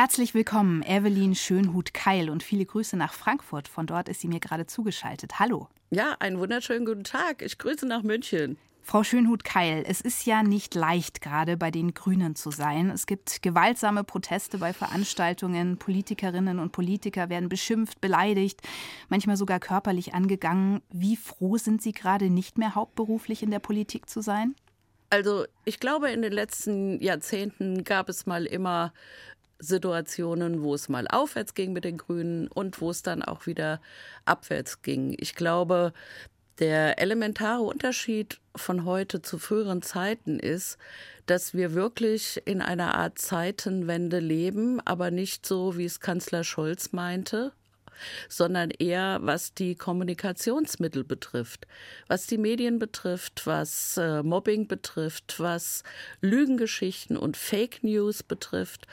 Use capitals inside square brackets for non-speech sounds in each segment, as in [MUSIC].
Herzlich willkommen, Evelyn Schönhut-Keil und viele Grüße nach Frankfurt. Von dort ist sie mir gerade zugeschaltet. Hallo. Ja, einen wunderschönen guten Tag. Ich grüße nach München. Frau Schönhut-Keil, es ist ja nicht leicht, gerade bei den Grünen zu sein. Es gibt gewaltsame Proteste bei Veranstaltungen. Politikerinnen und Politiker werden beschimpft, beleidigt, manchmal sogar körperlich angegangen. Wie froh sind Sie gerade nicht mehr hauptberuflich in der Politik zu sein? Also ich glaube, in den letzten Jahrzehnten gab es mal immer Situationen, wo es mal aufwärts ging mit den Grünen und wo es dann auch wieder abwärts ging. Ich glaube, der elementare Unterschied von heute zu früheren Zeiten ist, dass wir wirklich in einer Art Zeitenwende leben, aber nicht so, wie es Kanzler Scholz meinte, sondern eher was die Kommunikationsmittel betrifft, was die Medien betrifft, was äh, Mobbing betrifft, was Lügengeschichten und Fake News betrifft.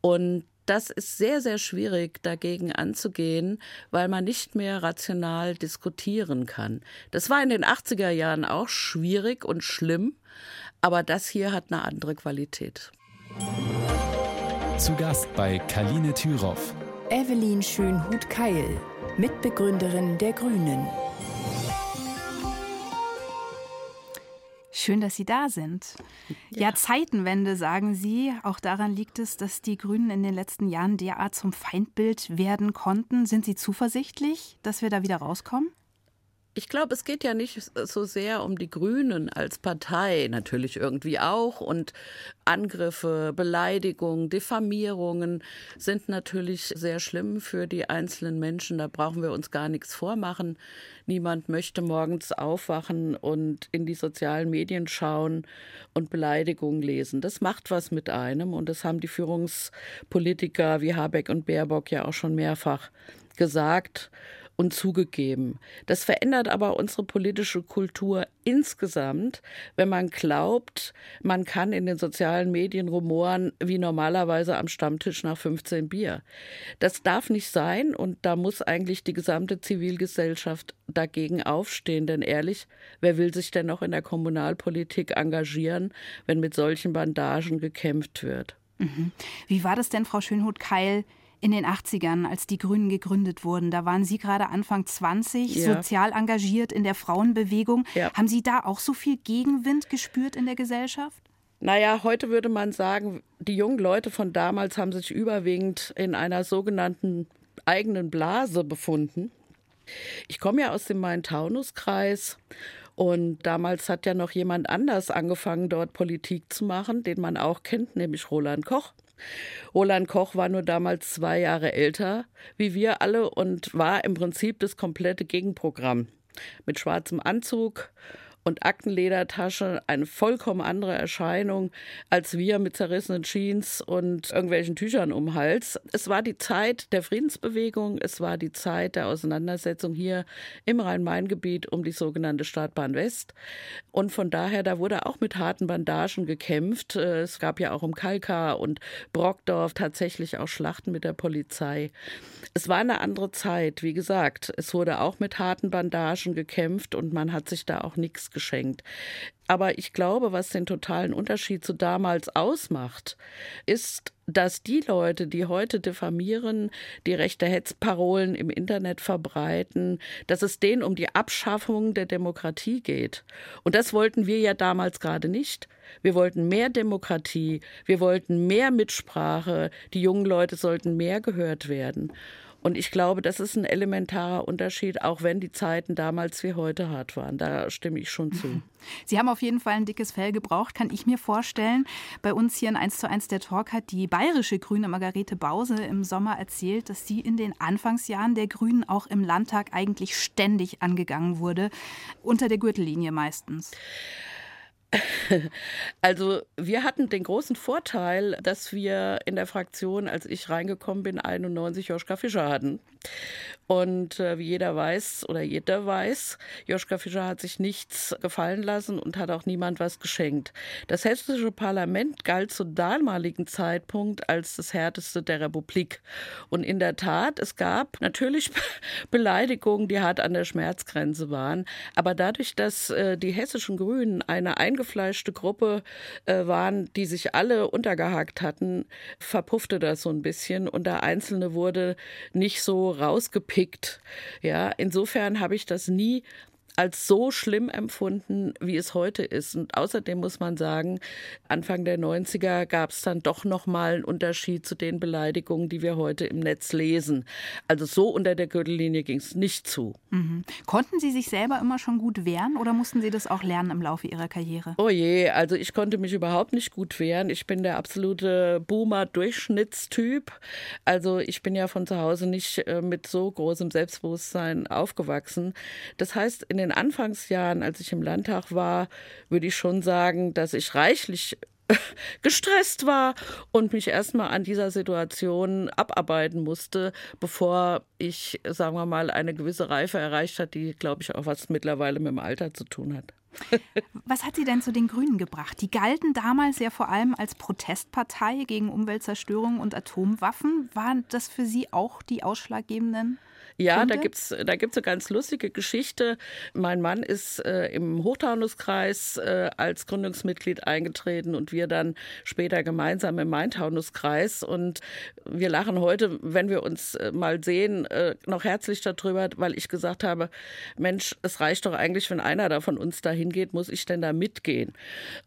Und das ist sehr, sehr schwierig dagegen anzugehen, weil man nicht mehr rational diskutieren kann. Das war in den 80er Jahren auch schwierig und schlimm, aber das hier hat eine andere Qualität. Zu Gast bei Kaline Thüroff. Evelyn Schönhut-Keil, Mitbegründerin der Grünen. Schön, dass Sie da sind. Ja. Zeitenwende, sagen Sie. Auch daran liegt es, dass die Grünen in den letzten Jahren derart zum Feindbild werden konnten. Sind Sie zuversichtlich, dass wir da wieder rauskommen? Ich glaube, es geht ja nicht so sehr um die Grünen als Partei, natürlich irgendwie auch. Und Angriffe, Beleidigungen, Diffamierungen sind natürlich sehr schlimm für die einzelnen Menschen. Da brauchen wir uns gar nichts vormachen. Niemand möchte morgens aufwachen und in die sozialen Medien schauen und Beleidigungen lesen. Das macht was mit einem. Und das haben die Führungspolitiker wie Habeck und Baerbock ja auch schon mehrfach gesagt und zugegeben. Das verändert aber unsere politische Kultur insgesamt, wenn man glaubt, man kann in den sozialen Medien rumoren wie normalerweise am Stammtisch nach 15 Bier. Das darf nicht sein und da muss eigentlich die gesamte Zivilgesellschaft dagegen aufstehen, denn ehrlich, wer will sich denn noch in der Kommunalpolitik engagieren, wenn mit solchen Bandagen gekämpft wird? Mhm. Wie war das denn, Frau Schönhut-Keil? In den 80ern, als die Grünen gegründet wurden. Da waren Sie gerade Anfang 20, ja. sozial engagiert in der Frauenbewegung. Ja. Haben Sie da auch so viel Gegenwind gespürt in der Gesellschaft? Naja, heute würde man sagen, die jungen Leute von damals haben sich überwiegend in einer sogenannten eigenen Blase befunden. Ich komme ja aus dem Main-Taunus-Kreis und damals hat ja noch jemand anders angefangen, dort Politik zu machen, den man auch kennt, nämlich Roland Koch. Roland Koch war nur damals zwei Jahre älter wie wir alle und war im Prinzip das komplette Gegenprogramm. Mit schwarzem Anzug und Aktenledertasche eine vollkommen andere Erscheinung als wir mit zerrissenen Jeans und irgendwelchen Tüchern um Hals. Es war die Zeit der Friedensbewegung, es war die Zeit der Auseinandersetzung hier im Rhein-Main-Gebiet um die sogenannte Startbahn West. Und von daher, da wurde auch mit harten Bandagen gekämpft. Es gab ja auch um Kalkar und Brockdorf tatsächlich auch Schlachten mit der Polizei. Es war eine andere Zeit, wie gesagt. Es wurde auch mit harten Bandagen gekämpft und man hat sich da auch nichts geschenkt. Aber ich glaube, was den totalen Unterschied zu damals ausmacht, ist, dass die Leute, die heute diffamieren, die rechte Hetzparolen im Internet verbreiten, dass es denen um die Abschaffung der Demokratie geht. Und das wollten wir ja damals gerade nicht. Wir wollten mehr Demokratie, wir wollten mehr Mitsprache, die jungen Leute sollten mehr gehört werden. Und ich glaube, das ist ein elementarer Unterschied, auch wenn die Zeiten damals wie heute hart waren. Da stimme ich schon zu. [LAUGHS] Sie haben auf jeden Fall ein dickes Fell gebraucht, kann ich mir vorstellen. Bei uns hier in 1 zu 1 der Talk hat die bayerische Grüne Margarete Bause im Sommer erzählt, dass sie in den Anfangsjahren der Grünen auch im Landtag eigentlich ständig angegangen wurde, unter der Gürtellinie meistens. [LAUGHS] Also wir hatten den großen Vorteil, dass wir in der Fraktion, als ich reingekommen bin, 91 Joschka Fischer hatten. Und äh, wie jeder weiß oder jeder weiß, Joschka Fischer hat sich nichts gefallen lassen und hat auch niemand was geschenkt. Das hessische Parlament galt zu damaligen Zeitpunkt als das härteste der Republik. Und in der Tat, es gab natürlich [LAUGHS] Beleidigungen, die hart an der Schmerzgrenze waren. Aber dadurch, dass äh, die hessischen Grünen eine eingefleischte Gruppe äh, waren, die sich alle untergehakt hatten, verpuffte das so ein bisschen und der Einzelne wurde nicht so rausgepickt. Ja, insofern habe ich das nie als so schlimm empfunden, wie es heute ist. Und außerdem muss man sagen, Anfang der 90er gab es dann doch nochmal einen Unterschied zu den Beleidigungen, die wir heute im Netz lesen. Also so unter der Gürtellinie ging es nicht zu. Mhm. Konnten Sie sich selber immer schon gut wehren oder mussten Sie das auch lernen im Laufe Ihrer Karriere? Oh je, also ich konnte mich überhaupt nicht gut wehren. Ich bin der absolute Boomer-Durchschnittstyp. Also ich bin ja von zu Hause nicht äh, mit so großem Selbstbewusstsein aufgewachsen. Das heißt, in den den Anfangsjahren, als ich im Landtag war, würde ich schon sagen, dass ich reichlich [LAUGHS] gestresst war und mich erstmal an dieser Situation abarbeiten musste, bevor ich, sagen wir mal, eine gewisse Reife erreicht hat, die, glaube ich, auch was mittlerweile mit dem Alter zu tun hat. [LAUGHS] Was hat sie denn zu den Grünen gebracht? Die galten damals ja vor allem als Protestpartei gegen Umweltzerstörung und Atomwaffen. Waren das für Sie auch die ausschlaggebenden ja, Punkte? da gibt's da gibt's eine ganz lustige Geschichte. Mein Mann ist äh, im Hochtaunuskreis äh, als Gründungsmitglied eingetreten und wir dann später gemeinsam im Main-Taunus-Kreis. Und wir lachen heute, wenn wir uns äh, mal sehen, äh, noch herzlich darüber, weil ich gesagt habe, Mensch, es reicht doch eigentlich, wenn einer da von uns da hingeht, muss ich denn da mitgehen?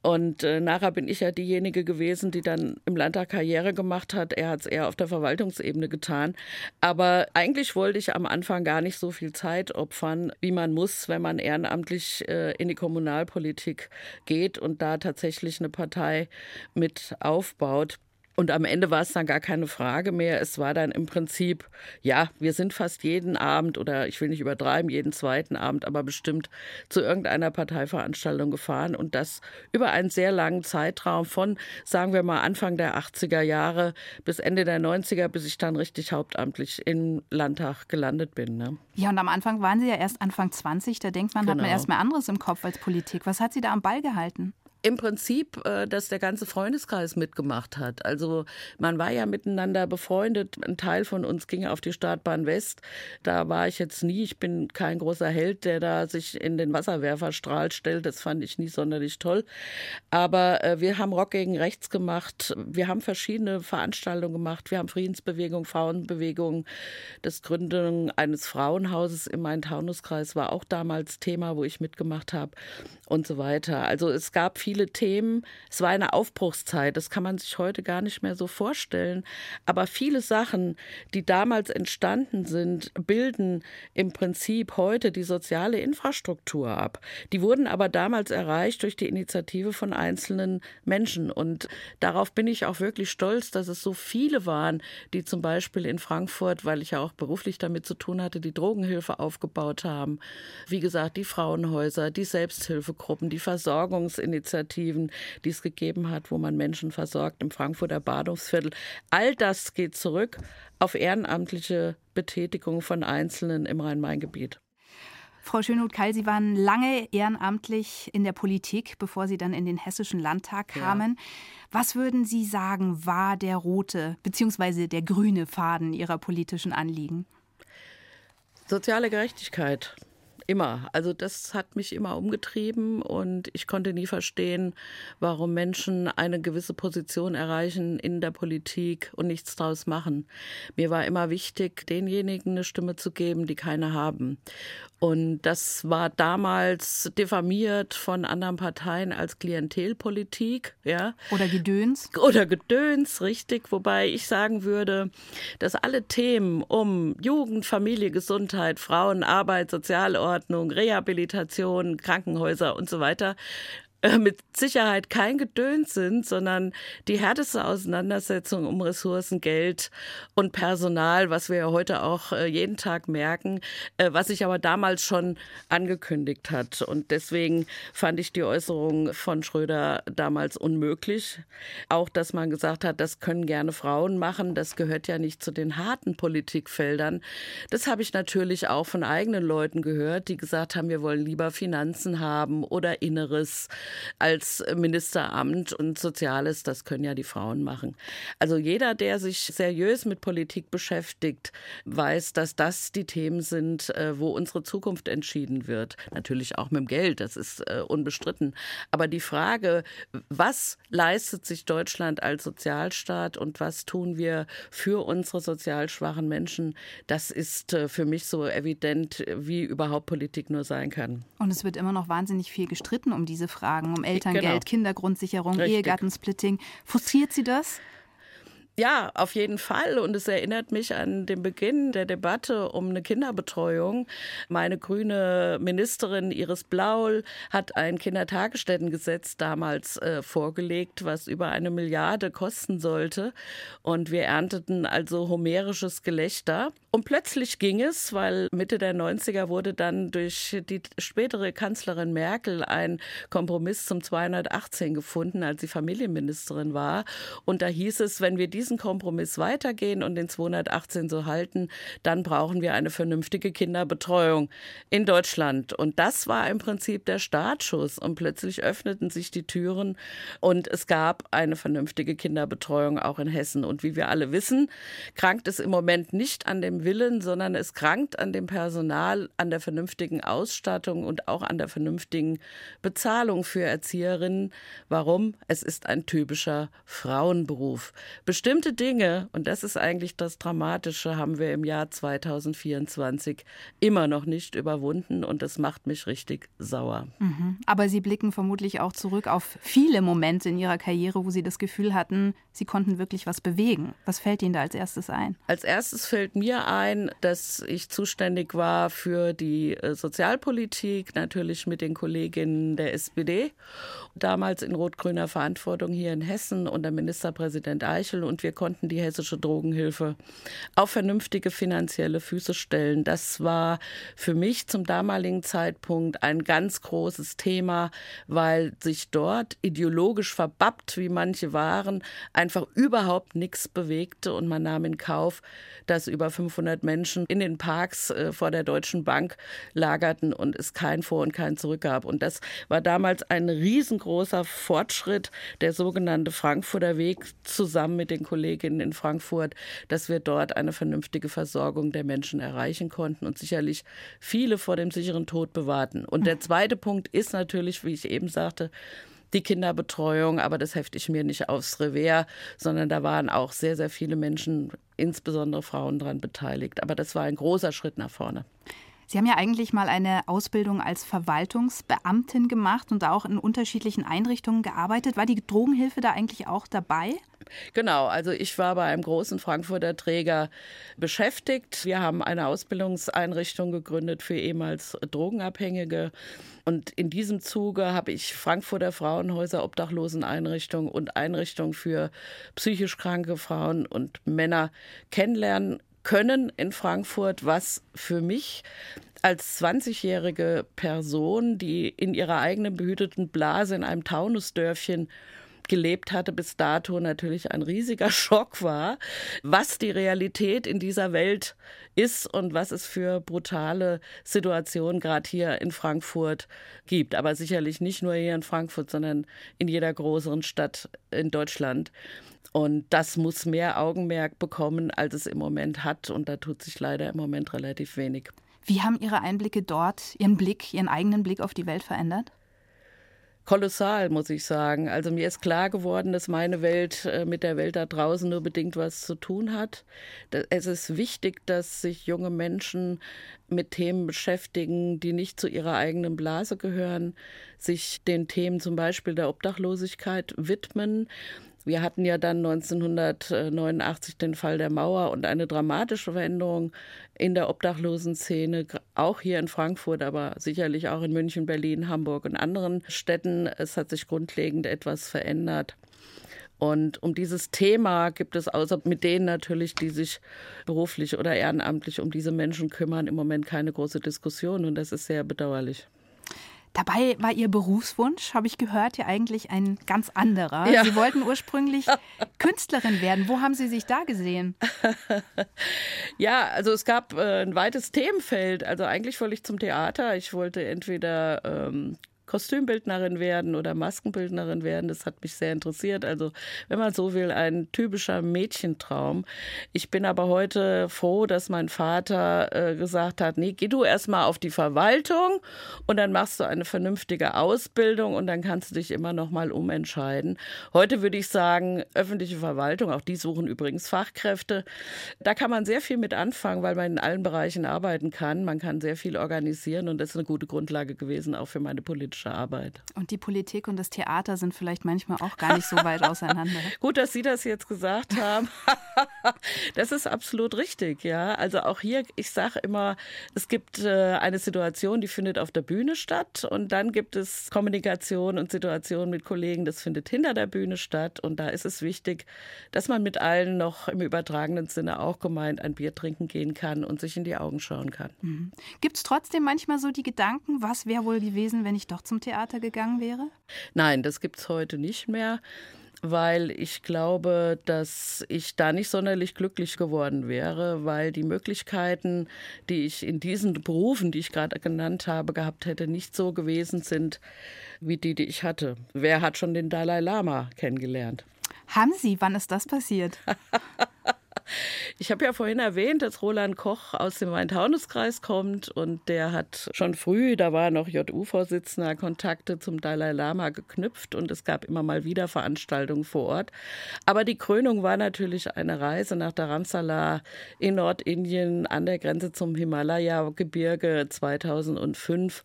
Und äh, nachher bin ich ja diejenige gewesen, die dann im Landtag Karriere gemacht hat. Er hat es eher auf der Verwaltungsebene getan. Aber eigentlich wollte ich am Anfang gar nicht so viel Zeit opfern, wie man muss, wenn man ehrenamtlich äh, in die Kommunalpolitik geht und da tatsächlich eine Partei mit aufbaut. Und am Ende war es dann gar keine Frage mehr. Es war dann im Prinzip, ja, wir sind fast jeden Abend oder ich will nicht übertreiben, jeden zweiten Abend, aber bestimmt zu irgendeiner Parteiveranstaltung gefahren und das über einen sehr langen Zeitraum von, sagen wir mal, Anfang der 80er Jahre bis Ende der 90er, bis ich dann richtig hauptamtlich im Landtag gelandet bin. Ne? Ja, und am Anfang waren Sie ja erst Anfang 20, da denkt man, genau. hat man genau. erst mal anderes im Kopf als Politik. Was hat Sie da am Ball gehalten? Im Prinzip, äh, dass der ganze Freundeskreis mitgemacht hat. Also man war ja miteinander befreundet. Ein Teil von uns ging auf die Startbahn West. Da war ich jetzt nie. Ich bin kein großer Held, der da sich in den Wasserwerferstrahl stellt. Das fand ich nie sonderlich toll. Aber äh, wir haben Rock gegen Rechts gemacht. Wir haben verschiedene Veranstaltungen gemacht. Wir haben Friedensbewegung, Frauenbewegung. Das Gründung eines Frauenhauses im Main-Taunus-Kreis war auch damals Thema, wo ich mitgemacht habe und so weiter. Also es gab viele viele Themen. Es war eine Aufbruchszeit, das kann man sich heute gar nicht mehr so vorstellen. Aber viele Sachen, die damals entstanden sind, bilden im Prinzip heute die soziale Infrastruktur ab. Die wurden aber damals erreicht durch die Initiative von einzelnen Menschen. Und darauf bin ich auch wirklich stolz, dass es so viele waren, die zum Beispiel in Frankfurt, weil ich ja auch beruflich damit zu tun hatte, die Drogenhilfe aufgebaut haben. Wie gesagt, die Frauenhäuser, die Selbsthilfegruppen, die Versorgungsinitiativen. Initiativen, die es gegeben hat, wo man Menschen versorgt im Frankfurter Badungsviertel. All das geht zurück auf ehrenamtliche Betätigung von Einzelnen im Rhein-Main-Gebiet. Frau Schönhut-Keil, Sie waren lange ehrenamtlich in der Politik, bevor Sie dann in den Hessischen Landtag kamen. Ja. Was würden Sie sagen, war der rote bzw. der grüne Faden Ihrer politischen Anliegen? Soziale Gerechtigkeit. Immer. Also das hat mich immer umgetrieben und ich konnte nie verstehen, warum Menschen eine gewisse Position erreichen in der Politik und nichts draus machen. Mir war immer wichtig, denjenigen eine Stimme zu geben, die keine haben. Und das war damals diffamiert von anderen Parteien als Klientelpolitik, ja. Oder Gedöns. Oder Gedöns, richtig. Wobei ich sagen würde, dass alle Themen um Jugend, Familie, Gesundheit, Frauen, Arbeit, Sozialordnung, Rehabilitation, Krankenhäuser und so weiter mit Sicherheit kein Gedöns sind, sondern die härteste Auseinandersetzung um Ressourcen, Geld und Personal, was wir ja heute auch äh, jeden Tag merken, äh, was sich aber damals schon angekündigt hat. Und deswegen fand ich die Äußerung von Schröder damals unmöglich. Auch, dass man gesagt hat, das können gerne Frauen machen, das gehört ja nicht zu den harten Politikfeldern. Das habe ich natürlich auch von eigenen Leuten gehört, die gesagt haben, wir wollen lieber Finanzen haben oder Inneres als Ministeramt und Soziales, das können ja die Frauen machen. Also jeder, der sich seriös mit Politik beschäftigt, weiß, dass das die Themen sind, äh, wo unsere Zukunft entschieden wird. Natürlich auch mit dem Geld, das ist äh, unbestritten. Aber die Frage, was leistet sich Deutschland als Sozialstaat und was tun wir für unsere sozial schwachen Menschen, das ist äh, für mich so evident, wie überhaupt Politik nur sein kann. Und es wird immer noch wahnsinnig viel gestritten um diese Fragen, um Elterngeld, genau. Kindergrundsicherung, Richtig. Ehegattensplitting. Frustriert Sie das? Ja, auf jeden Fall. Und es erinnert mich an den Beginn der Debatte um eine Kinderbetreuung. Meine grüne Ministerin Iris Blaul hat ein Kindertagesstättengesetz damals äh, vorgelegt, was über eine Milliarde kosten sollte. Und wir ernteten also homerisches Gelächter. Und plötzlich ging es, weil Mitte der 90er wurde dann durch die spätere Kanzlerin Merkel ein Kompromiss zum 218 gefunden, als sie Familienministerin war. Und da hieß es, wenn wir diesen Kompromiss weitergehen und den 218 so halten, dann brauchen wir eine vernünftige Kinderbetreuung in Deutschland. Und das war im Prinzip der Startschuss. Und plötzlich öffneten sich die Türen und es gab eine vernünftige Kinderbetreuung auch in Hessen. Und wie wir alle wissen, krankt es im Moment nicht an dem Willen, sondern es krankt an dem Personal, an der vernünftigen Ausstattung und auch an der vernünftigen Bezahlung für Erzieherinnen. Warum? Es ist ein typischer Frauenberuf. Bestimmt bestimmte Dinge, und das ist eigentlich das Dramatische, haben wir im Jahr 2024 immer noch nicht überwunden und das macht mich richtig sauer. Mhm. Aber Sie blicken vermutlich auch zurück auf viele Momente in Ihrer Karriere, wo Sie das Gefühl hatten, Sie konnten wirklich was bewegen. Was fällt Ihnen da als erstes ein? Als erstes fällt mir ein, dass ich zuständig war für die äh, Sozialpolitik, natürlich mit den Kolleginnen der SPD, damals in rot-grüner Verantwortung hier in Hessen unter Ministerpräsident Eichel. Und wir wir konnten die hessische Drogenhilfe auf vernünftige finanzielle Füße stellen. Das war für mich zum damaligen Zeitpunkt ein ganz großes Thema, weil sich dort ideologisch verbappt, wie manche waren, einfach überhaupt nichts bewegte. Und man nahm in Kauf, dass über 500 Menschen in den Parks äh, vor der Deutschen Bank lagerten und es kein Vor und kein Zurück gab. Und das war damals ein riesengroßer Fortschritt, der sogenannte Frankfurter Weg zusammen mit den Kolleginnen in Frankfurt, dass wir dort eine vernünftige Versorgung der Menschen erreichen konnten und sicherlich viele vor dem sicheren Tod bewahrten. Und der zweite Punkt ist natürlich, wie ich eben sagte, die Kinderbetreuung, aber das hefte ich mir nicht aufs Revers, sondern da waren auch sehr, sehr viele Menschen, insbesondere Frauen, daran beteiligt. Aber das war ein großer Schritt nach vorne. Sie haben ja eigentlich mal eine Ausbildung als Verwaltungsbeamtin gemacht und auch in unterschiedlichen Einrichtungen gearbeitet. War die Drogenhilfe da eigentlich auch dabei? Genau, also ich war bei einem großen Frankfurter Träger beschäftigt. Wir haben eine Ausbildungseinrichtung gegründet für ehemals Drogenabhängige. Und in diesem Zuge habe ich Frankfurter Frauenhäuser, Obdachloseneinrichtungen und Einrichtungen für psychisch kranke Frauen und Männer kennenlernen können in Frankfurt, was für mich als 20-jährige Person, die in ihrer eigenen behüteten Blase in einem Taunusdörfchen gelebt hatte, bis dato natürlich ein riesiger [LAUGHS] Schock war, was die Realität in dieser Welt ist und was es für brutale Situationen gerade hier in Frankfurt gibt. Aber sicherlich nicht nur hier in Frankfurt, sondern in jeder größeren Stadt in Deutschland. Und das muss mehr Augenmerk bekommen, als es im Moment hat. Und da tut sich leider im Moment relativ wenig. Wie haben Ihre Einblicke dort, Ihren Blick, Ihren eigenen Blick auf die Welt verändert? Kolossal, muss ich sagen. Also mir ist klar geworden, dass meine Welt äh, mit der Welt da draußen nur bedingt was zu tun hat. Es ist wichtig, dass sich junge Menschen mit Themen beschäftigen, die nicht zu ihrer eigenen Blase gehören, sich den Themen zum Beispiel der Obdachlosigkeit widmen wir hatten ja dann 1989 den Fall der Mauer und eine dramatische Veränderung in der Obdachlosenszene, auch hier in Frankfurt, aber sicherlich auch in München, Berlin, Hamburg und anderen Städten. Es hat sich grundlegend etwas verändert. Und um dieses Thema gibt es außer mit denen natürlich, die sich beruflich oder ehrenamtlich um diese Menschen kümmern, im Moment keine große Diskussion und das ist sehr bedauerlich. Dabei war Ihr Berufswunsch, habe ich gehört, ja eigentlich ein ganz anderer. Ja. Sie wollten ursprünglich [LAUGHS] Künstlerin werden. Wo haben Sie sich da gesehen? [LAUGHS] Ja, also es gab äh, ein weites Themenfeld. Also eigentlich wollte ich zum Theater. Ich wollte entweder ähm, Kostümbildnerin werden oder Maskenbildnerin werden. Das hat mich sehr interessiert. Also, wenn man so will, ein typischer Mädchentraum. Ich bin aber heute froh, dass mein Vater äh, gesagt hat, nee, geh du erstmal auf die Verwaltung und dann machst du eine vernünftige Ausbildung und dann kannst du dich immer noch mal umentscheiden. Heute würde ich sagen, öffentliche Verwaltung, auch die suchen übrigens Fachkräfte. Da kann man sehr viel mit anfangen, weil man in allen Bereichen arbeiten kann. Man kann sehr viel organisieren und das ist eine gute Grundlage gewesen, auch für meine politische Arbeit. Und die Politik und das Theater sind vielleicht manchmal auch gar nicht so weit auseinander. [LAUGHS] Gut, dass Sie das jetzt gesagt haben. [LAUGHS] das ist absolut richtig, ja. Also auch hier, ich sage immer, es gibt äh, eine Situation, die findet auf der Bühne statt und dann gibt es Kommunikation und Situationen mit Kollegen, das findet hinter der Bühne statt und da ist es wichtig, dass man mit allen noch im übertragenen Sinne auch gemeint ein Bier trinken gehen kann und sich in die Augen schauen kann. Mhm. Gibt es trotzdem manchmal so die Gedanken, was wäre wohl gewesen, wenn ich doch zum Theater gegangen wäre? Nein, das gibt es heute nicht mehr weil ich glaube, dass ich da nicht sonderlich glücklich geworden wäre, weil die Möglichkeiten, die ich in diesen Berufen, die ich gerade genannt habe, gehabt hätte, nicht so gewesen sind wie die, die ich hatte. Wer hat schon den Dalai Lama kennengelernt? Haben Sie? Wann ist das passiert? [LAUGHS] Ich habe ja vorhin erwähnt, dass Roland Koch aus dem Main-Taunus-Kreis kommt und der hat schon früh, da war noch JU-Vorsitzender, Kontakte zum Dalai Lama geknüpft und es gab immer mal wieder Veranstaltungen vor Ort. Aber die Krönung war natürlich eine Reise nach Dharamsala in Nordindien an der Grenze zum Himalaya-Gebirge 2005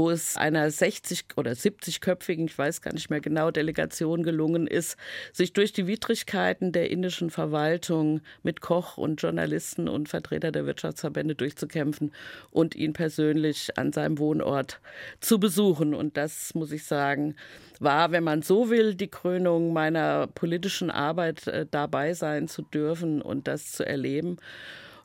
wo es einer 60- oder 70-köpfigen, ich weiß gar nicht mehr genau, Delegation gelungen ist, sich durch die Widrigkeiten der indischen Verwaltung mit Koch und Journalisten und Vertreter der Wirtschaftsverbände durchzukämpfen und ihn persönlich an seinem Wohnort zu besuchen. Und das, muss ich sagen, war, wenn man so will, die Krönung meiner politischen Arbeit, äh, dabei sein zu dürfen und das zu erleben.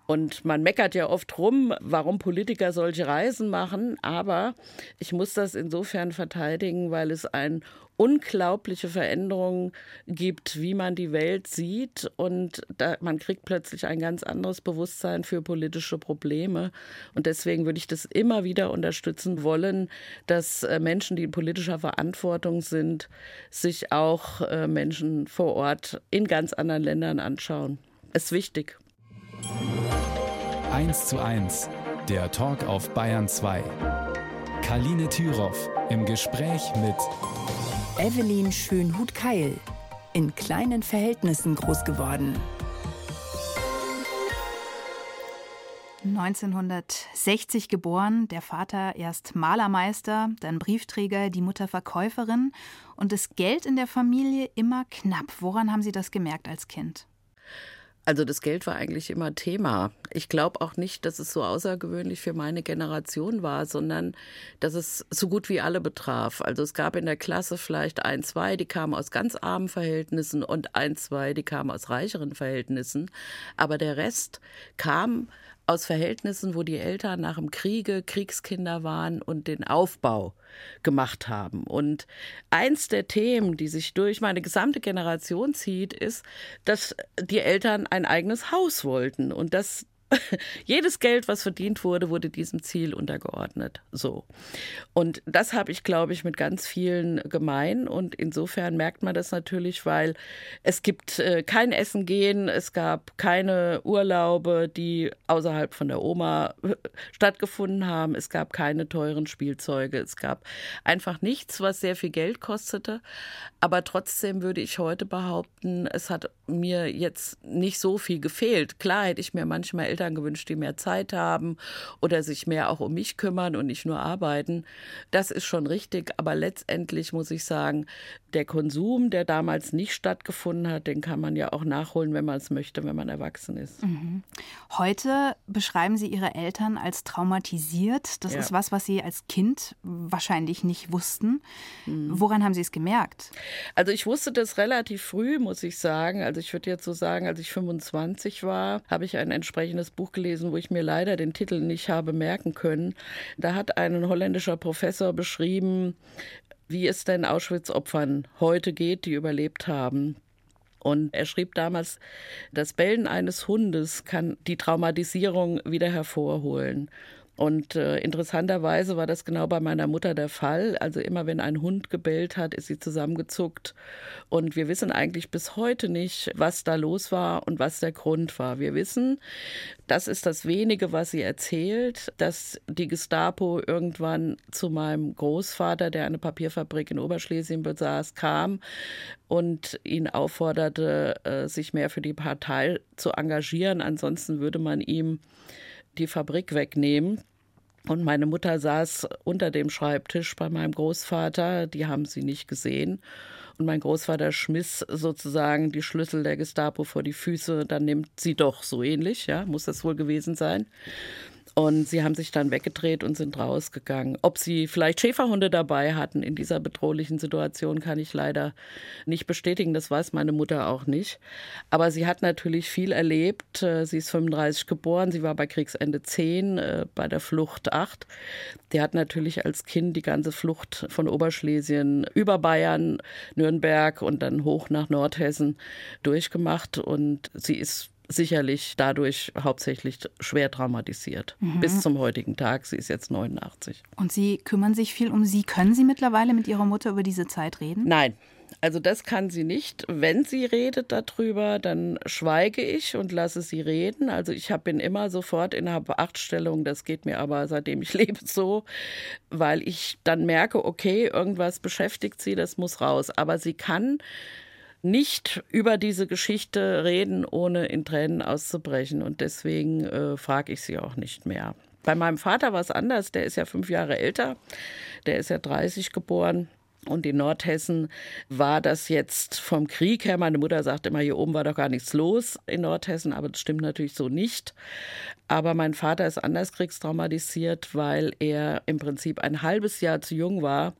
Und man meckert ja oft rum, warum Politiker solche Reisen machen. Aber ich muss das insofern verteidigen, weil es eine unglaubliche Veränderung gibt, wie man die Welt sieht. Und da, man kriegt plötzlich ein ganz anderes Bewusstsein für politische Probleme. Und deswegen würde ich das immer wieder unterstützen wollen, dass äh, Menschen, die in politischer Verantwortung sind, sich auch äh, Menschen vor Ort in ganz anderen Ländern anschauen. Ist wichtig. 1 zu 1, der Talk auf Bayern 2. Kaline Thüroff im Gespräch mit Evelyn Schönhut-Keil, in kleinen Verhältnissen groß geworden. 1960 geboren, der Vater erst Malermeister, dann Briefträger, die Mutter Verkäuferin und das Geld in der Familie immer knapp. Woran haben Sie das gemerkt als Kind? Also das Geld war eigentlich immer Thema. Ich glaube auch nicht, dass es so außergewöhnlich für meine Generation war, sondern dass es so gut wie alle betraf. Also es gab in der Klasse vielleicht ein, zwei, die kamen aus ganz armen Verhältnissen und ein, zwei, die kamen aus reicheren Verhältnissen. Aber der Rest kam aus Verhältnissen, wo die Eltern nach dem Kriege Kriegskinder waren und den Aufbau gemacht haben. Und eins der Themen, die sich durch meine gesamte Generation zieht, ist, dass die Eltern ein eigenes Haus wollten und das [LAUGHS] jedes Geld, was verdient wurde, wurde diesem Ziel untergeordnet. So. Und das habe ich, glaube ich, mit ganz vielen gemein. Und insofern merkt man das natürlich, weil es gibt äh, kein Essen gehen, es gab keine Urlaube, die außerhalb von der Oma äh, stattgefunden haben. Es gab keine teuren Spielzeuge. Es gab einfach nichts, was sehr viel Geld kostete. Aber trotzdem würde ich heute behaupten, es hat mir jetzt nicht so viel gefehlt. Klar hätte ich mir manchmal Eltern gewünscht, die mehr Zeit haben oder sich mehr auch um mich kümmern und nicht nur arbeiten. Das ist schon richtig, aber letztendlich muss ich sagen, der Konsum, der damals nicht stattgefunden hat, den kann man ja auch nachholen, wenn man es möchte, wenn man erwachsen ist. Mhm. Heute beschreiben Sie Ihre Eltern als traumatisiert. Das ja. ist was, was Sie als Kind wahrscheinlich nicht wussten. Mhm. Woran haben Sie es gemerkt? Also ich wusste das relativ früh, muss ich sagen. Also ich würde jetzt so sagen, als ich 25 war, habe ich ein entsprechendes Buch gelesen, wo ich mir leider den Titel nicht habe merken können. Da hat ein holländischer Professor beschrieben, wie es denn Auschwitz-Opfern heute geht, die überlebt haben. Und er schrieb damals, das Bellen eines Hundes kann die Traumatisierung wieder hervorholen. Und äh, interessanterweise war das genau bei meiner Mutter der Fall. Also immer wenn ein Hund gebellt hat, ist sie zusammengezuckt. Und wir wissen eigentlich bis heute nicht, was da los war und was der Grund war. Wir wissen, das ist das wenige, was sie erzählt, dass die Gestapo irgendwann zu meinem Großvater, der eine Papierfabrik in Oberschlesien besaß, kam und ihn aufforderte, äh, sich mehr für die Partei zu engagieren. Ansonsten würde man ihm die Fabrik wegnehmen. Und meine Mutter saß unter dem Schreibtisch bei meinem Großvater, die haben sie nicht gesehen. Und mein Großvater schmiss sozusagen die Schlüssel der Gestapo vor die Füße, dann nimmt sie doch so ähnlich, ja, muss das wohl gewesen sein. Und sie haben sich dann weggedreht und sind rausgegangen. Ob sie vielleicht Schäferhunde dabei hatten in dieser bedrohlichen Situation, kann ich leider nicht bestätigen. Das weiß meine Mutter auch nicht. Aber sie hat natürlich viel erlebt. Äh, sie ist 35 geboren. Sie war bei Kriegsende 10, äh, bei der Flucht 8. Die hat natürlich als Kind die ganze Flucht von Oberschlesien über Bayern, Nürnberg und dann hoch nach Nordhessen durchgemacht. Und sie ist sicherlich dadurch hauptsächlich schwer traumatisiert. Mhm. Bis zum heutigen Tag. Sie ist jetzt 89. Und Sie kümmern sich viel um sie. Können Sie mittlerweile mit Ihrer Mutter über diese Zeit reden? Nein. Also das kann sie nicht. Wenn sie redet darüber, dann schweige ich und lasse sie reden. Also ich bin immer sofort in einer Beachtstellung. Das geht mir aber seitdem ich [LAUGHS] lebe so, weil ich dann merke, okay, irgendwas beschäftigt sie, das muss raus. Aber sie kann nicht über diese Geschichte reden, ohne in Tränen auszubrechen. Und deswegen äh, frage ich sie auch nicht mehr. Bei meinem Vater war es anders. Der ist ja fünf Jahre älter. Der ist ja 30 geboren. Und in Nordhessen war das jetzt vom Krieg her. Meine Mutter sagt immer, hier oben war doch gar nichts los in Nordhessen, aber das stimmt natürlich so nicht. Aber mein Vater ist anders kriegstraumatisiert, weil er im Prinzip ein halbes Jahr zu jung war,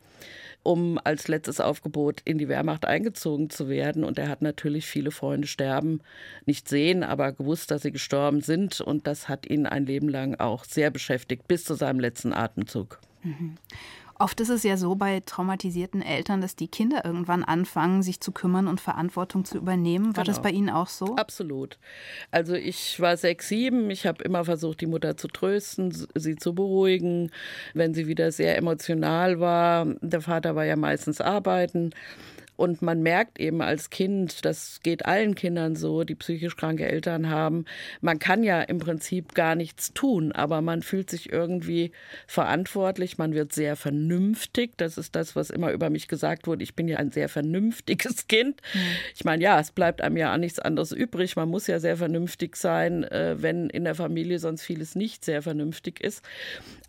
um als letztes Aufgebot in die Wehrmacht eingezogen zu werden. Und er hat natürlich viele Freunde sterben, nicht sehen, aber gewusst, dass sie gestorben sind. Und das hat ihn ein Leben lang auch sehr beschäftigt, bis zu seinem letzten Atemzug. Mhm. Oft ist es ja so bei traumatisierten Eltern, dass die Kinder irgendwann anfangen, sich zu kümmern und Verantwortung zu übernehmen. War genau. das bei Ihnen auch so? Absolut. Also ich war sechs, sieben. Ich habe immer versucht, die Mutter zu trösten, sie zu beruhigen, wenn sie wieder sehr emotional war. Der Vater war ja meistens arbeiten. Und man merkt eben als Kind, das geht allen Kindern so, die psychisch kranke Eltern haben, man kann ja im Prinzip gar nichts tun, aber man fühlt sich irgendwie verantwortlich, man wird sehr vernünftig. Das ist das, was immer über mich gesagt wurde. Ich bin ja ein sehr vernünftiges [LAUGHS] Kind. Mhm. Ich meine, ja, es bleibt einem ja auch nichts anderes übrig. Man muss ja sehr vernünftig sein, äh, wenn in der Familie sonst vieles nicht sehr vernünftig ist.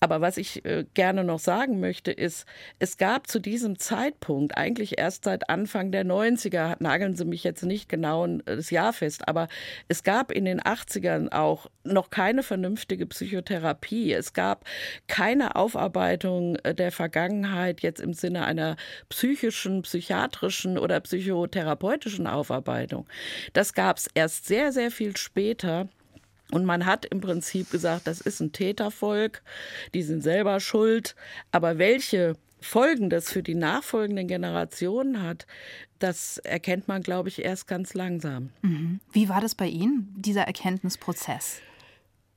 Aber was ich äh, gerne noch sagen möchte, ist, es gab zu diesem Zeitpunkt eigentlich erst seit Anfang der 90er, nageln Sie mich jetzt nicht genau das Jahr fest, aber es gab in den 80ern auch noch keine vernünftige Psychotherapie. Es gab keine Aufarbeitung äh, der Vergangenheit jetzt im Sinne einer psychischen, psychiatrischen oder psychotherapeutischen Aufarbeitung. Das gab es erst sehr, sehr viel später. Und man hat im Prinzip gesagt, das ist ein Tätervolk, die sind selber schuld. Aber welche Folgen das für die nachfolgenden Generationen hat, das erkennt man, glaube ich, erst ganz langsam. Mhm. Wie war das bei Ihnen, dieser Erkenntnisprozess?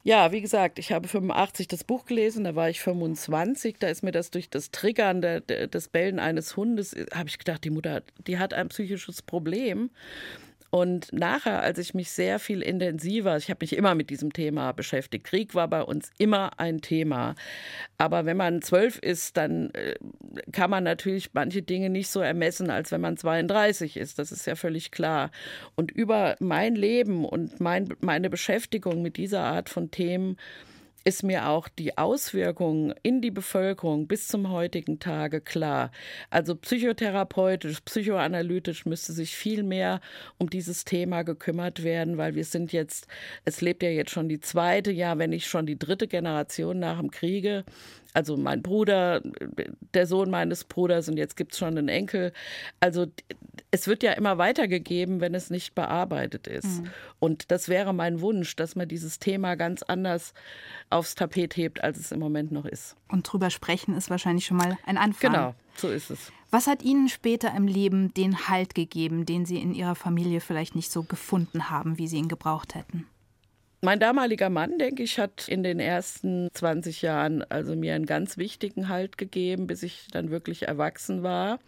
Ja, wie gesagt, ich habe 85 das Buch gelesen, da war ich 25, da ist mir das durch das Triggern der, des Bellen eines Hundes, habe ich gedacht, die Mutter, die hat ein psychisches Problem. Und nachher, als ich mich sehr viel intensiver, ich habe mich immer mit diesem Thema beschäftigt. Krieg war bei uns immer ein Thema. Aber wenn man zwölf ist, dann äh, kann man natürlich manche Dinge nicht so ermessen, als wenn man 32 ist. Das ist ja völlig klar. Und über mein Leben und mein, meine Beschäftigung mit dieser Art von Themen ist mir auch die Auswirkungen in die Bevölkerung bis zum heutigen Tage klar. Also psychotherapeutisch, psychoanalytisch müsste sich viel mehr um dieses Thema gekümmert werden, weil wir sind jetzt, es lebt ja jetzt schon die zweite, ja, wenn nicht schon die dritte Generation nach dem Kriege also mein Bruder, der Sohn meines Bruders und jetzt gibt es schon einen Enkel. Also es wird ja immer weitergegeben, wenn es nicht bearbeitet ist. Mhm. Und das wäre mein Wunsch, dass man dieses Thema ganz anders aufs Tapet hebt, als es im Moment noch ist. Und drüber sprechen ist wahrscheinlich schon mal ein Anfang. Genau, so ist es. Was hat Ihnen später im Leben den Halt gegeben, den Sie in Ihrer Familie vielleicht nicht so gefunden haben, wie Sie ihn gebraucht hätten? Mein damaliger Mann, denke ich, hat in den ersten 20 Jahren also mir einen ganz wichtigen Halt gegeben, bis ich dann wirklich erwachsen war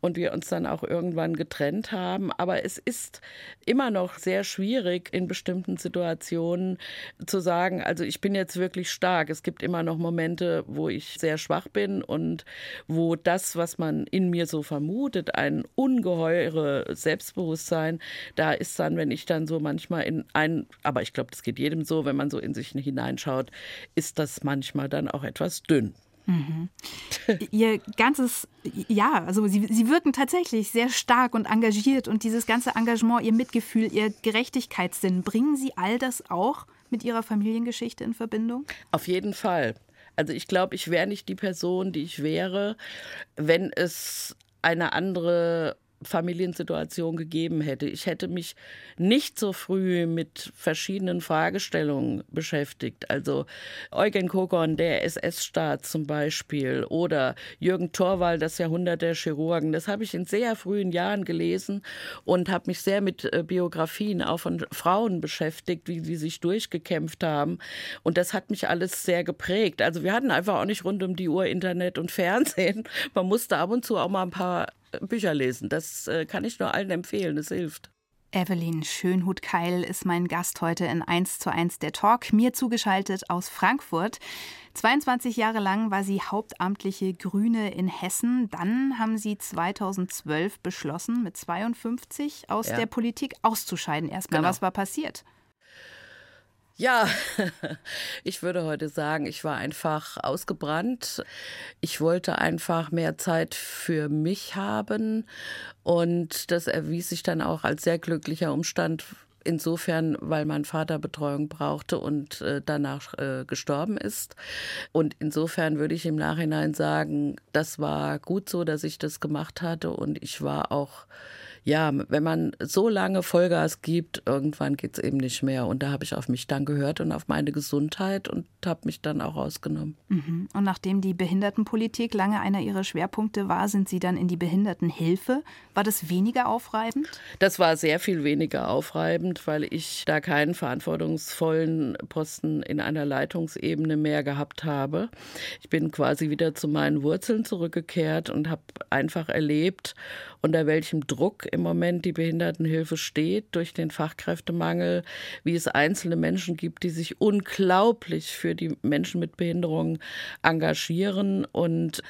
und wir uns dann auch irgendwann getrennt haben. Aber es ist immer noch sehr schwierig in bestimmten Situationen zu sagen, also ich bin jetzt wirklich stark. Es gibt immer noch Momente, wo ich sehr schwach bin und wo das, was man in mir so vermutet, ein ungeheure Selbstbewusstsein, da ist dann, wenn ich dann so manchmal in ein, aber ich glaube, das geht jedem so, wenn man so in sich hineinschaut, ist das manchmal dann auch etwas dünn. Mhm. Ihr ganzes, ja, also sie, sie wirken tatsächlich sehr stark und engagiert und dieses ganze Engagement, ihr Mitgefühl, ihr Gerechtigkeitssinn, bringen Sie all das auch mit Ihrer Familiengeschichte in Verbindung? Auf jeden Fall. Also ich glaube, ich wäre nicht die Person, die ich wäre, wenn es eine andere Familiensituation gegeben hätte. Ich hätte mich nicht so früh mit verschiedenen Fragestellungen beschäftigt. Also Eugen Kogon, der SS-Staat zum Beispiel, oder Jürgen Thorwald, das Jahrhundert der Chirurgen. Das habe ich in sehr frühen Jahren gelesen und habe mich sehr mit äh, Biografien auch von Frauen beschäftigt, wie sie sich durchgekämpft haben. Und das hat mich alles sehr geprägt. Also wir hatten einfach auch nicht rund um die Uhr Internet und Fernsehen. Man musste ab und zu auch mal ein paar Bücher lesen. Das äh, kann ich nur allen empfehlen, es hilft. Evelyn Schönhut-Keil ist mein Gast heute in 1 zu 1 der Talk, mir zugeschaltet aus Frankfurt. 22 Jahre lang war sie hauptamtliche Grüne in Hessen. Dann haben sie 2012 beschlossen, mit 52 aus ja. der Politik auszuscheiden. Erstmal, genau. was war passiert? Ja, [LAUGHS] ich würde heute sagen, ich war einfach ausgebrannt. Ich wollte einfach mehr Zeit für mich haben und das erwies sich dann auch als sehr glücklicher Umstand. Insofern, weil mein Vater Betreuung brauchte und äh, danach äh, gestorben ist. Und insofern würde ich im Nachhinein sagen, das war gut so, dass ich das gemacht hatte und ich war auch ja, wenn man so lange Vollgas gibt, irgendwann geht es eben nicht mehr. Und da habe ich auf mich dann gehört und auf meine Gesundheit und habe mich dann auch rausgenommen. Mhm. Und nachdem die Behindertenpolitik lange einer Ihrer Schwerpunkte war, sind Sie dann in die Behindertenhilfe. War das weniger aufreibend? Das war sehr viel weniger aufreibend, weil ich da keinen verantwortungsvollen Posten in einer Leitungsebene mehr gehabt habe. Ich bin quasi wieder zu meinen Wurzeln zurückgekehrt und habe einfach erlebt, unter welchem Druck im Moment die Behindertenhilfe steht durch den Fachkräftemangel, wie es einzelne Menschen gibt, die sich unglaublich für die Menschen mit Behinderungen engagieren. Und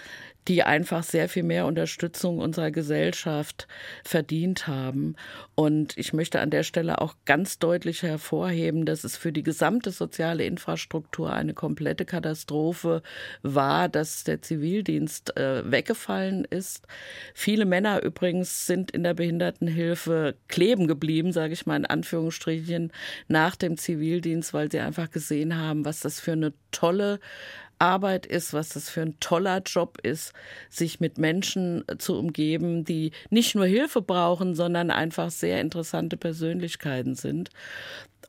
die einfach sehr viel mehr Unterstützung unserer Gesellschaft verdient haben. Und ich möchte an der Stelle auch ganz deutlich hervorheben, dass es für die gesamte soziale Infrastruktur eine komplette Katastrophe war, dass der Zivildienst äh, weggefallen ist. Viele Männer übrigens sind in der Behindertenhilfe kleben geblieben, sage ich mal in Anführungsstrichen, nach dem Zivildienst, weil sie einfach gesehen haben, was das für eine tolle Arbeit ist, was das für ein toller Job ist, sich mit Menschen zu umgeben, die nicht nur Hilfe brauchen, sondern einfach sehr interessante Persönlichkeiten sind.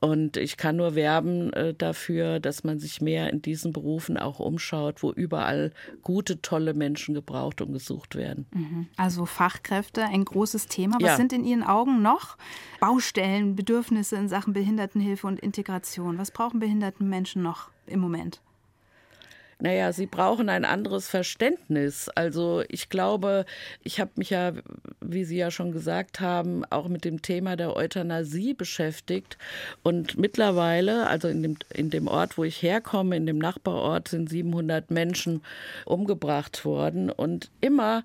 Und ich kann nur werben äh, dafür, dass man sich mehr in diesen Berufen auch umschaut, wo überall gute, tolle Menschen gebraucht und gesucht werden. Mhm. Also Fachkräfte, ein großes Thema. Was ja. sind in Ihren Augen noch Baustellen, Bedürfnisse in Sachen Behindertenhilfe und Integration? Was brauchen behinderten Menschen noch im Moment? Naja, sie brauchen ein anderes Verständnis. Also ich glaube, ich habe mich ja, wie Sie ja schon gesagt haben, auch mit dem Thema der Euthanasie beschäftigt. Und mittlerweile, also in dem, in dem Ort, wo ich herkomme, in dem Nachbarort, sind 700 Menschen umgebracht worden. Und immer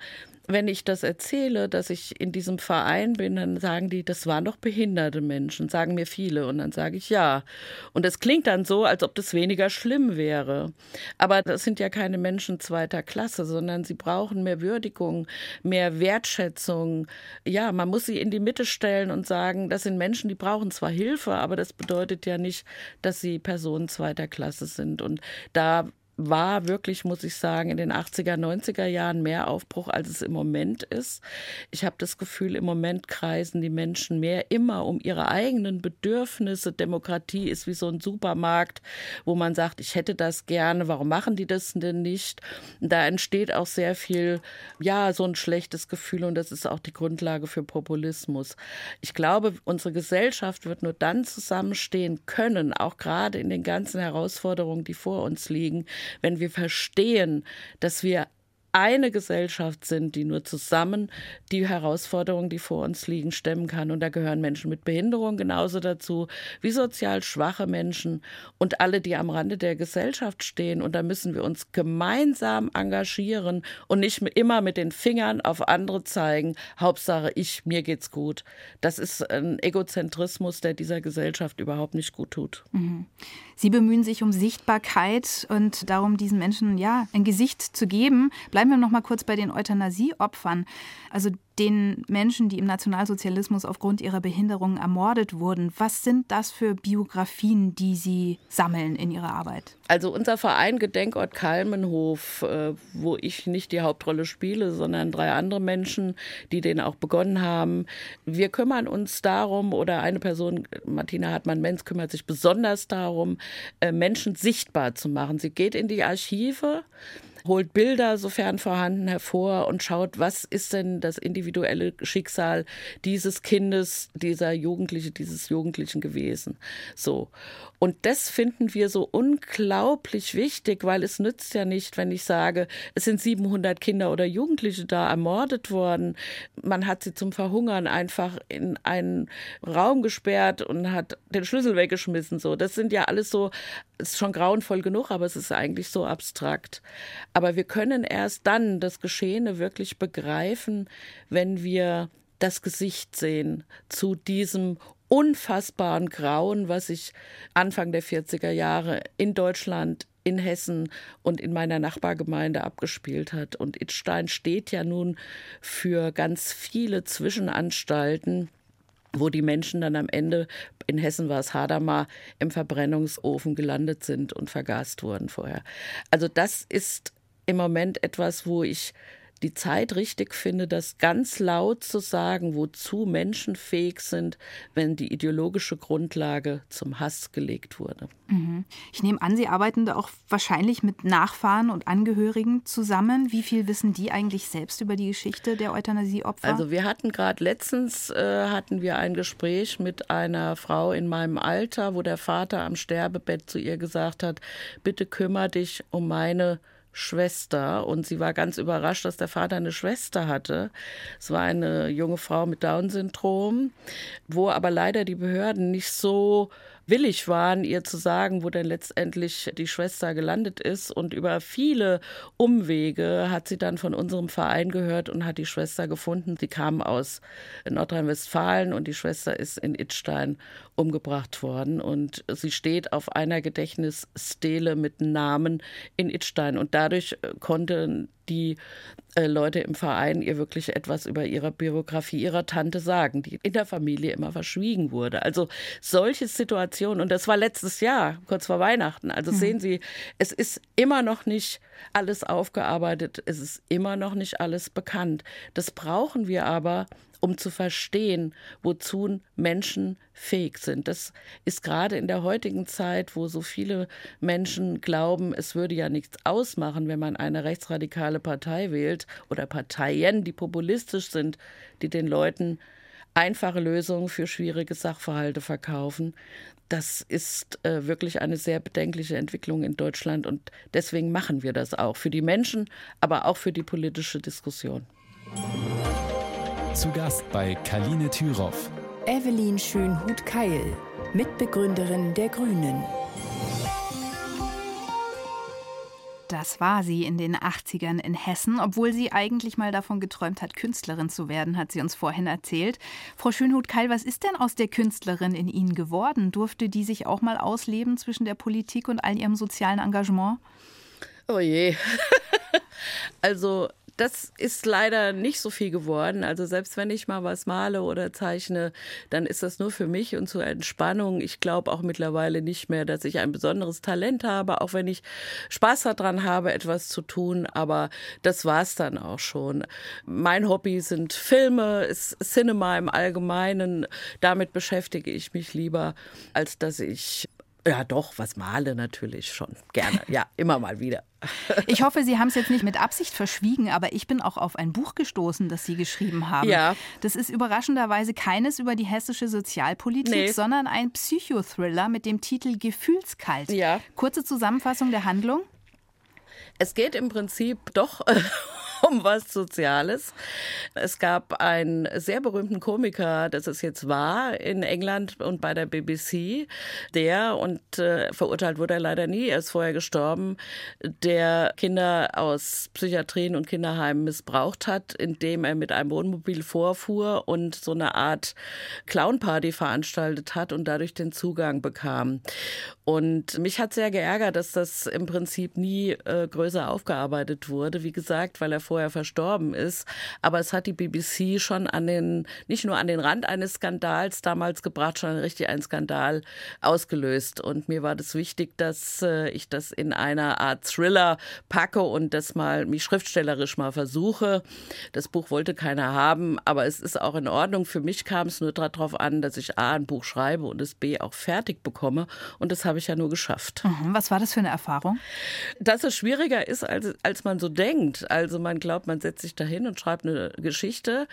wenn ich das erzähle, dass ich in diesem Verein bin, dann sagen die, das waren doch behinderte Menschen, sagen mir viele. Und dann sage ich ja. Und es klingt dann so, als ob das weniger schlimm wäre. Aber das sind ja keine Menschen zweiter Klasse, sondern sie brauchen mehr Würdigung, mehr Wertschätzung. Ja, man muss sie in die Mitte stellen und sagen, das sind Menschen, die brauchen zwar Hilfe, aber das bedeutet ja nicht, dass sie Personen zweiter Klasse sind. Und da war wirklich, muss ich sagen, in den 80er, 90er Jahren mehr Aufbruch, als es im Moment ist. Ich habe das Gefühl, im Moment kreisen die Menschen mehr immer um ihre eigenen Bedürfnisse. Demokratie ist wie so ein Supermarkt, wo man sagt, ich hätte das gerne, warum machen die das denn nicht? Da entsteht auch sehr viel, ja, so ein schlechtes Gefühl und das ist auch die Grundlage für Populismus. Ich glaube, unsere Gesellschaft wird nur dann zusammenstehen können, auch gerade in den ganzen Herausforderungen, die vor uns liegen, wenn wir verstehen, dass wir eine Gesellschaft sind, die nur zusammen die Herausforderungen, die vor uns liegen, stemmen kann. Und da gehören Menschen mit Behinderung genauso dazu, wie sozial schwache Menschen und alle, die am Rande der Gesellschaft stehen. Und da müssen wir uns gemeinsam engagieren und nicht immer mit den Fingern auf andere zeigen. Hauptsache ich, mir geht's gut. Das ist ein Egozentrismus, der dieser Gesellschaft überhaupt nicht gut tut. Mhm. Sie bemühen sich um Sichtbarkeit und darum, diesen Menschen ja ein Gesicht zu geben. Bleiben wir noch mal kurz bei den Euthanasieopfern. Also den Menschen, die im Nationalsozialismus aufgrund ihrer Behinderung ermordet wurden. Was sind das für Biografien, die Sie sammeln in Ihrer Arbeit? Also unser Verein Gedenkort Kalmenhof, äh, wo ich nicht die Hauptrolle spiele, sondern drei andere Menschen, die den auch begonnen haben. Wir kümmern uns darum, oder eine Person, Martina Hartmann-Menz, kümmert sich besonders darum, äh, Menschen sichtbar zu machen. Sie geht in die Archive holt Bilder, sofern vorhanden, hervor und schaut, was ist denn das individuelle Schicksal dieses Kindes, dieser Jugendliche, dieses Jugendlichen gewesen. So. Und das finden wir so unglaublich wichtig, weil es nützt ja nicht, wenn ich sage, es sind 700 Kinder oder Jugendliche da ermordet worden. Man hat sie zum Verhungern einfach in einen Raum gesperrt und hat den Schlüssel weggeschmissen. So, das sind ja alles so, ist schon grauenvoll genug, aber es ist eigentlich so abstrakt. Aber wir können erst dann das Geschehene wirklich begreifen, wenn wir das Gesicht sehen zu diesem unfassbaren Grauen, was sich Anfang der 40er Jahre in Deutschland, in Hessen und in meiner Nachbargemeinde abgespielt hat. Und Itstein steht ja nun für ganz viele Zwischenanstalten, wo die Menschen dann am Ende, in Hessen war es Hadamar, im Verbrennungsofen gelandet sind und vergast wurden vorher. Also das ist im Moment etwas, wo ich die Zeit richtig finde, das ganz laut zu sagen, wozu Menschen fähig sind, wenn die ideologische Grundlage zum Hass gelegt wurde. Mhm. Ich nehme an, Sie arbeiten da auch wahrscheinlich mit Nachfahren und Angehörigen zusammen. Wie viel wissen die eigentlich selbst über die Geschichte der Euthanasieopfer? Also wir hatten gerade letztens äh, hatten wir ein Gespräch mit einer Frau in meinem Alter, wo der Vater am Sterbebett zu ihr gesagt hat: Bitte kümmere dich um meine Schwester und sie war ganz überrascht, dass der Vater eine Schwester hatte. Es war eine junge Frau mit Down-Syndrom, wo aber leider die Behörden nicht so willig waren, ihr zu sagen, wo denn letztendlich die Schwester gelandet ist. Und über viele Umwege hat sie dann von unserem Verein gehört und hat die Schwester gefunden. Sie kam aus Nordrhein-Westfalen und die Schwester ist in Itstein umgebracht worden. Und sie steht auf einer Gedächtnisstele mit Namen in Itstein. Und dadurch konnten die äh, Leute im Verein ihr wirklich etwas über ihre Biografie ihrer Tante sagen, die in der Familie immer verschwiegen wurde. Also solche Situationen, und das war letztes Jahr, kurz vor Weihnachten. Also mhm. sehen Sie, es ist immer noch nicht alles aufgearbeitet, es ist immer noch nicht alles bekannt. Das brauchen wir aber, um zu verstehen, wozu Menschen fähig sind. Das ist gerade in der heutigen Zeit, wo so viele Menschen glauben, es würde ja nichts ausmachen, wenn man eine rechtsradikale Partei wählt oder Parteien, die populistisch sind, die den Leuten einfache Lösungen für schwierige Sachverhalte verkaufen. Das ist äh, wirklich eine sehr bedenkliche Entwicklung in Deutschland und deswegen machen wir das auch für die Menschen, aber auch für die politische Diskussion. Zu Gast bei Kaline Thüroff. Evelyn Schönhut-Keil, Mitbegründerin der Grünen. Das war sie in den 80ern in Hessen, obwohl sie eigentlich mal davon geträumt hat, Künstlerin zu werden, hat sie uns vorhin erzählt. Frau Schönhut-Keil, was ist denn aus der Künstlerin in Ihnen geworden? Durfte die sich auch mal ausleben zwischen der Politik und all ihrem sozialen Engagement? Oh je. [LAUGHS] also das ist leider nicht so viel geworden. Also selbst wenn ich mal was male oder zeichne, dann ist das nur für mich und zur Entspannung. Ich glaube auch mittlerweile nicht mehr, dass ich ein besonderes Talent habe, auch wenn ich Spaß daran habe, etwas zu tun. Aber das war es dann auch schon. Mein Hobby sind Filme, ist Cinema im Allgemeinen. Damit beschäftige ich mich lieber, als dass ich ja, doch, was male natürlich schon. Gerne. Ja, immer mal wieder. [LAUGHS] Ich hoffe, Sie haben es jetzt nicht mit Absicht verschwiegen, aber ich bin auch auf ein Buch gestoßen, das Sie geschrieben haben. Ja. Das ist überraschenderweise keines über die hessische Sozialpolitik, nee. sondern ein Psychothriller mit dem Titel Gefühlskalt. Ja. Kurze Zusammenfassung der Handlung. Es geht im Prinzip doch [LAUGHS] um was Soziales. Es gab einen sehr berühmten Komiker, das es jetzt war, in England und bei der BBC, der, und äh, verurteilt wurde er leider nie, er ist vorher gestorben, der Kinder aus Psychiatrien und Kinderheimen missbraucht hat, indem er mit einem Wohnmobil vorfuhr und so eine Art Clownparty veranstaltet hat und dadurch den Zugang bekam. Und mich hat sehr geärgert, dass das im Prinzip nie äh, größer aufgearbeitet wurde. Wie gesagt, weil er vorher verstorben ist. Aber es hat die BBC schon an den, nicht nur an den Rand eines Skandals damals gebracht, schon richtig einen Skandal ausgelöst. Und mir war das wichtig, dass äh, ich das in einer Art Thriller packe und das mal mich schriftstellerisch mal versuche. Das Buch wollte keiner haben, aber es ist auch in Ordnung. Für mich kam es nur darauf an, dass ich A, ein Buch schreibe und es B, auch fertig bekomme. Und das habe habe ich ja nur geschafft. Mhm. Was war das für eine Erfahrung? Dass es schwieriger ist, als, als man so denkt. Also man glaubt, man setzt sich dahin und schreibt eine Geschichte.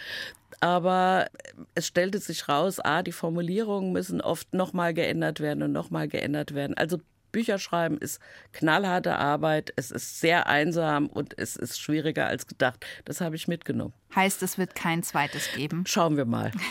Aber es stellte sich raus, a, die Formulierungen müssen oft nochmal geändert werden und nochmal geändert werden. Also Bücher schreiben ist knallharte Arbeit, es ist sehr einsam und es ist schwieriger als gedacht. Das habe ich mitgenommen. Heißt, es wird kein zweites geben? Schauen wir mal. [LAUGHS]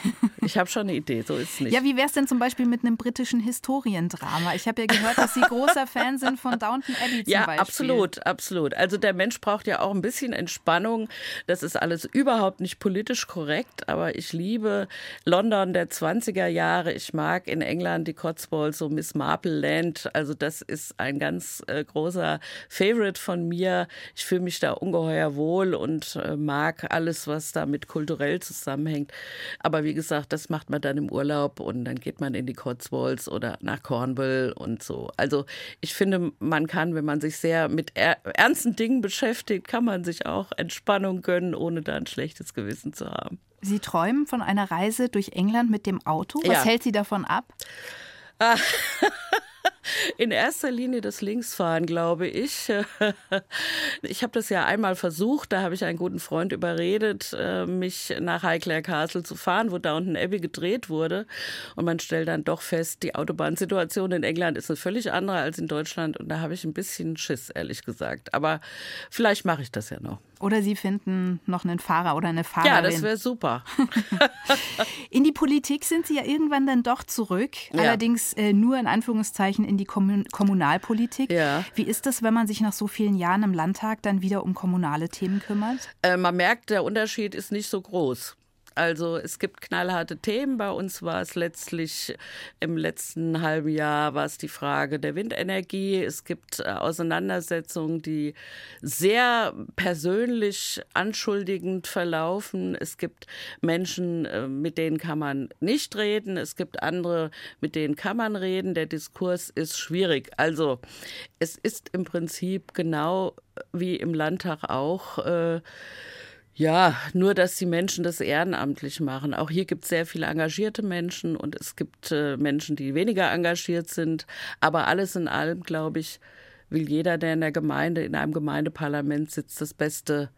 Ich habe schon eine Idee, so ist es nicht. Ja, wie wäre es denn zum Beispiel mit einem britischen Historiendrama? Ich habe ja gehört, dass Sie großer Fan sind von Downton Abbey zum ja, Beispiel. Ja, absolut, absolut. Also der Mensch braucht ja auch ein bisschen Entspannung. Das ist alles überhaupt nicht politisch korrekt, aber ich liebe London der 20er Jahre. Ich mag in England die Cotswolds, so Miss Marple Land. Also das ist ein ganz äh, großer Favorite von mir. Ich fühle mich da ungeheuer wohl und äh, mag alles, was damit kulturell zusammenhängt. Aber wie gesagt, das macht man dann im Urlaub und dann geht man in die Cotswolds oder nach Cornwall und so. Also ich finde, man kann, wenn man sich sehr mit ernsten Dingen beschäftigt, kann man sich auch Entspannung gönnen, ohne da ein schlechtes Gewissen zu haben. Sie träumen von einer Reise durch England mit dem Auto. Was ja. hält Sie davon ab? [LAUGHS] In erster Linie das Linksfahren, glaube ich. [LAUGHS] Ich habe das ja einmal versucht, da habe ich einen guten Freund überredet, äh, mich nach Highclere Castle zu fahren, wo Downton Abbey gedreht wurde. Und man stellt dann doch fest, die Autobahnsituation in England ist eine völlig andere als in Deutschland. Und da habe ich ein bisschen Schiss, ehrlich gesagt. Aber vielleicht mache ich das ja noch. Oder Sie finden noch einen Fahrer oder eine Fahrerin. Ja, das wäre super. [LAUGHS] in die Politik sind Sie ja irgendwann dann doch zurück, ja. allerdings äh, nur in Anführungszeichen in die Kommun Kommunalpolitik. Ja. Wie ist das, wenn man sich nach so vielen Jahren im Landtag dann wieder um kommunale Themen kümmert? Äh, man merkt, der Unterschied ist nicht so groß. Also es gibt knallharte Themen. Bei uns war es letztlich im letzten halben Jahr war es die Frage der Windenergie. Es gibt äh, Auseinandersetzungen, die sehr persönlich anschuldigend verlaufen. Es gibt Menschen, äh, mit denen kann man nicht reden. Es gibt andere, mit denen kann man reden. Der Diskurs ist schwierig. Also es ist im Prinzip genau wie im Landtag auch. Äh, ja, nur dass die Menschen das ehrenamtlich machen. Auch hier gibt es sehr viele engagierte Menschen und es gibt äh, Menschen, die weniger engagiert sind. Aber alles in allem, glaube ich, will jeder, der in der Gemeinde, in einem Gemeindeparlament sitzt, das Beste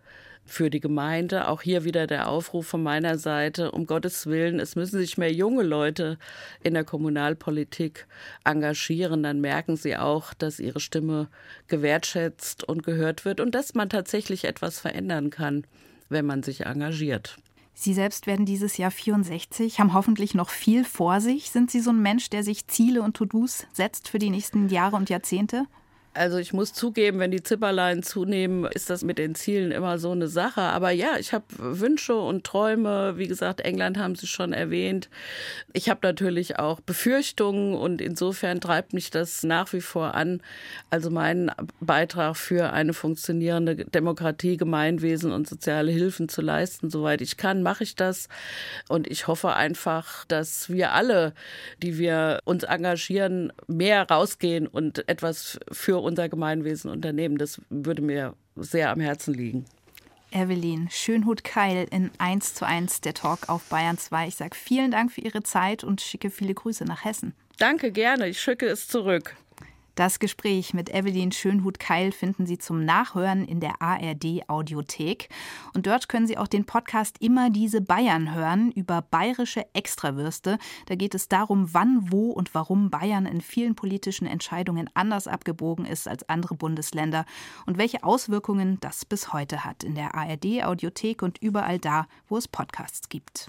für die Gemeinde. Auch hier wieder der Aufruf von meiner Seite, um Gottes Willen, es müssen sich mehr junge Leute in der Kommunalpolitik engagieren. Dann merken sie auch, dass ihre Stimme gewertschätzt und gehört wird und dass man tatsächlich etwas verändern kann wenn man sich engagiert. Sie selbst werden dieses Jahr 64, haben hoffentlich noch viel vor sich. Sind Sie so ein Mensch, der sich Ziele und To-Dos setzt für die nächsten Jahre und Jahrzehnte? Also ich muss zugeben, wenn die Zipperlein zunehmen, ist das mit den Zielen immer so eine Sache. Aber ja, ich habe Wünsche und Träume. Wie gesagt, England haben Sie schon erwähnt. Ich habe natürlich auch Befürchtungen und insofern treibt mich das nach wie vor an. Also meinen Beitrag für eine funktionierende Demokratie, Gemeinwesen und soziale Hilfen zu leisten, soweit ich kann, mache ich das. Und ich hoffe einfach, dass wir alle, die wir uns engagieren, mehr rausgehen und etwas für unser Gemeinwesen unternehmen. Das würde mir sehr am Herzen liegen. Evelyn Schönhut-Keil in 1 zu 1 der Talk auf Bayern 2. Ich sage vielen Dank für Ihre Zeit und schicke viele Grüße nach Hessen. Danke, gerne. Ich schicke es zurück. Das Gespräch mit Evelyn Schönhut-Keil finden Sie zum Nachhören in der ARD-Audiothek. Und dort können Sie auch den Podcast Immer diese Bayern hören über bayerische Extrawürste. Da geht es darum, wann, wo und warum Bayern in vielen politischen Entscheidungen anders abgebogen ist als andere Bundesländer und welche Auswirkungen das bis heute hat in der ARD-Audiothek und überall da, wo es Podcasts gibt.